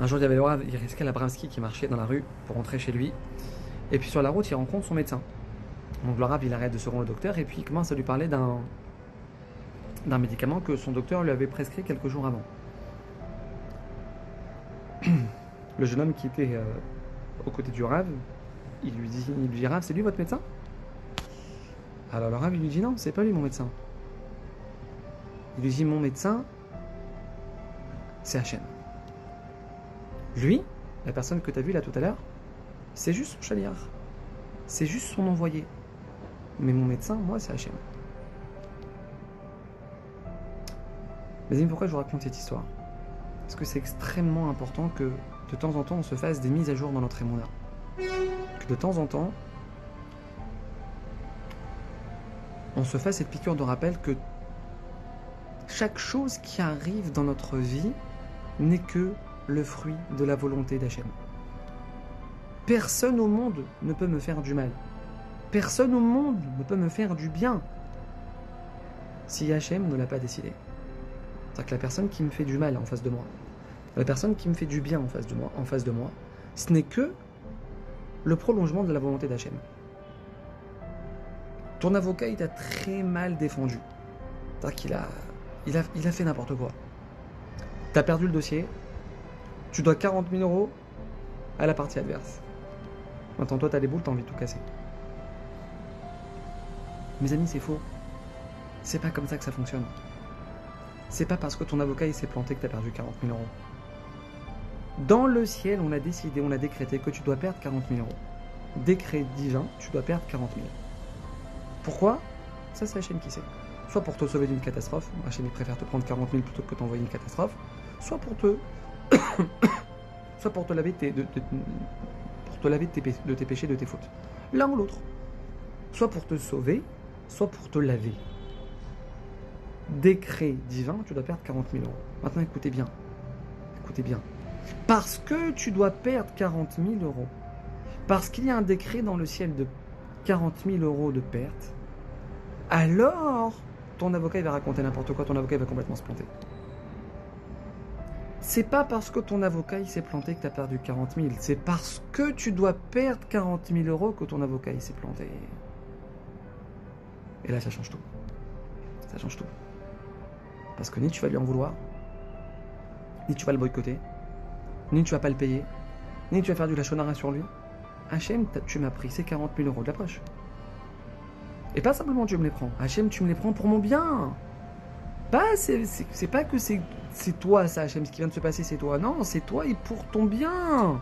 Un jour, il y avait le Rav Yereskel Abramski qui marchait dans la rue pour rentrer chez lui. Et puis sur la route, il rencontre son médecin. Donc le Rav, il arrête de se rendre au docteur et puis il commence à lui parler d'un médicament que son docteur lui avait prescrit quelques jours avant. Le jeune homme qui était euh, aux côtés du Rav, il lui dit, il Rav, c'est lui votre médecin? Alors le Rav, il lui dit non, c'est pas lui mon médecin. Il lui dit mon médecin, c'est Hachem. Lui, la personne que tu as vue là tout à l'heure, c'est juste son chaliard. C'est juste son envoyé. Mais mon médecin, moi, c'est Hachem. Mais pourquoi je vous raconte cette histoire? Parce que c'est extrêmement important que de temps en temps on se fasse des mises à jour dans notre émouna. Que de temps en temps on se fasse cette piqûre de rappel que chaque chose qui arrive dans notre vie n'est que le fruit de la volonté d'Hachem. Personne au monde ne peut me faire du mal. Personne au monde ne peut me faire du bien si Hachem ne l'a pas décidé. C'est-à-dire que la personne qui me fait du mal en face de moi, la personne qui me fait du bien en face de moi, en face de moi ce n'est que le prolongement de la volonté d'Hachem. Ton avocat, il t'a très mal défendu. C'est-à-dire qu'il a, il a, il a fait n'importe quoi. Tu as perdu le dossier, tu dois 40 000 euros à la partie adverse. Maintenant, toi, tu as des boules, tu as envie de tout casser. Mes amis, c'est faux. C'est pas comme ça que ça fonctionne. C'est pas parce que ton avocat il s'est planté que tu as perdu 40 000 euros. Dans le ciel, on a décidé, on a décrété que tu dois perdre 40 000 euros. Décret divin, tu dois perdre 40 000. Pourquoi? Ça, c'est Hachem qui sait. Soit pour te sauver d'une catastrophe, Hachem il préfère te prendre 40 000 plutôt que t'envoyer une catastrophe, soit pour te. Soit pour te laver, tes, de, pour te laver de tes, péchés, de tes fautes. L'un ou l'autre. Soit pour te sauver, soit pour te laver décret divin, tu dois perdre 40 000 euros. Maintenant, écoutez bien. Écoutez bien. Parce que tu dois perdre 40 000 euros, parce qu'il y a un décret dans le ciel de 40 000 euros de perte, alors ton avocat va raconter n'importe quoi, ton avocat va complètement se planter. C'est pas parce que ton avocat il s'est planté que tu as perdu 40 000, c'est parce que tu dois perdre 40 000 euros que ton avocat il s'est planté. Et là ça change tout. Ça change tout. Parce que ni tu vas lui en vouloir, ni tu vas le boycotter, ni tu vas pas le payer, ni tu vas faire du lachonara sur lui. Hachem, tu m'as pris ces 40 000 euros de la poche. Et pas simplement tu me les prends. Hachem, tu me les prends pour mon bien. C'est pas que c'est toi ça, Hachem, ce qui vient de se passer, c'est toi. Non, c'est toi et pour ton bien.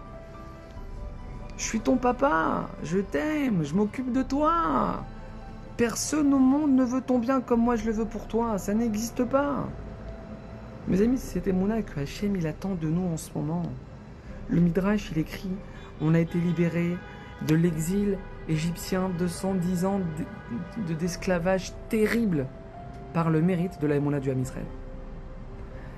Je suis ton papa, je t'aime, je m'occupe de toi. Personne au monde ne veut ton bien comme moi je le veux pour toi. Ça n'existe pas. Mes amis, c'était mon que Hachem il attend de nous en ce moment. Le Midrash il écrit On a été libéré de l'exil égyptien, 210 ans d'esclavage terrible par le mérite de la du Ham Israël.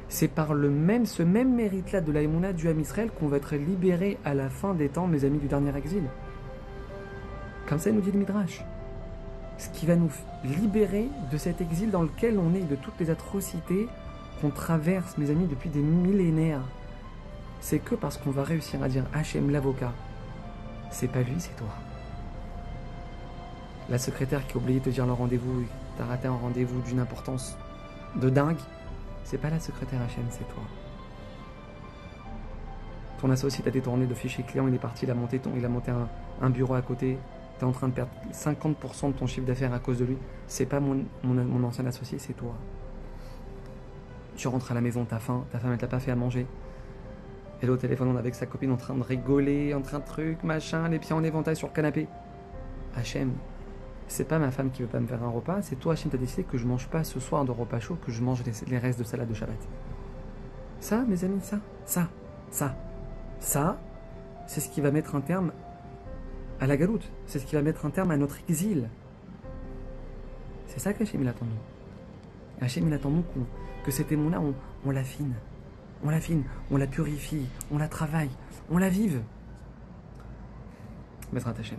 C'est par le même, ce même mérite-là de la du Ham Israël qu'on va être libéré à la fin des temps, mes amis du dernier exil. Comme ça, nous dit le Midrash ce qui va nous libérer de cet exil dans lequel on est, de toutes les atrocités qu'on traverse, mes amis, depuis des millénaires. C'est que parce qu'on va réussir à dire Hachem l'avocat, c'est pas lui, c'est toi. La secrétaire qui a oublié de dire le rendez-vous, t'as raté un rendez-vous d'une importance de dingue, c'est pas la secrétaire Hachem, c'est toi. Ton associé t'a détourné de fichier client, il est parti, il a monté, ton, il a monté un bureau à côté, tu es en train de perdre 50% de ton chiffre d'affaires à cause de lui, c'est pas mon, mon, ancien associé, c'est toi. Tu rentres à la maison, t'as faim, ta femme elle t'a pas fait à manger. Elle est au téléphone, on avec sa copine en train de rigoler, en train de truc, machin, les pieds en éventail sur le canapé. Hachem, c'est pas ma femme qui veut pas me faire un repas, c'est toi, Hachem, t'as décidé que je mange pas ce soir de repas chaud, que je mange les, restes de salade de Shabbat. Ça, mes amis, ça, ça, ça, ça, c'est ce qui va mettre un terme à la galoute. C'est ce qui va mettre un terme à notre exil. C'est ça qu'Hachem il attend nous. Hachem il attend nous que cet émouna, on, on l'affine. On l'affine, on la purifie, on la travaille, on la vive. Bezrat Hachem.